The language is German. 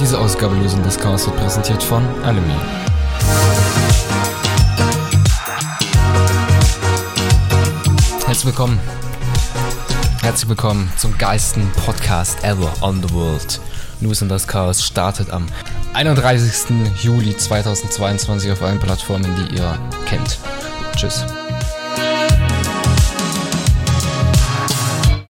Diese Ausgabe Lösen des Chaos wird präsentiert von Alumi. Herzlich willkommen. Herzlich willkommen zum geilsten Podcast ever on the world. News in das Chaos startet am 31. Juli 2022 auf allen Plattformen, die ihr kennt. Tschüss.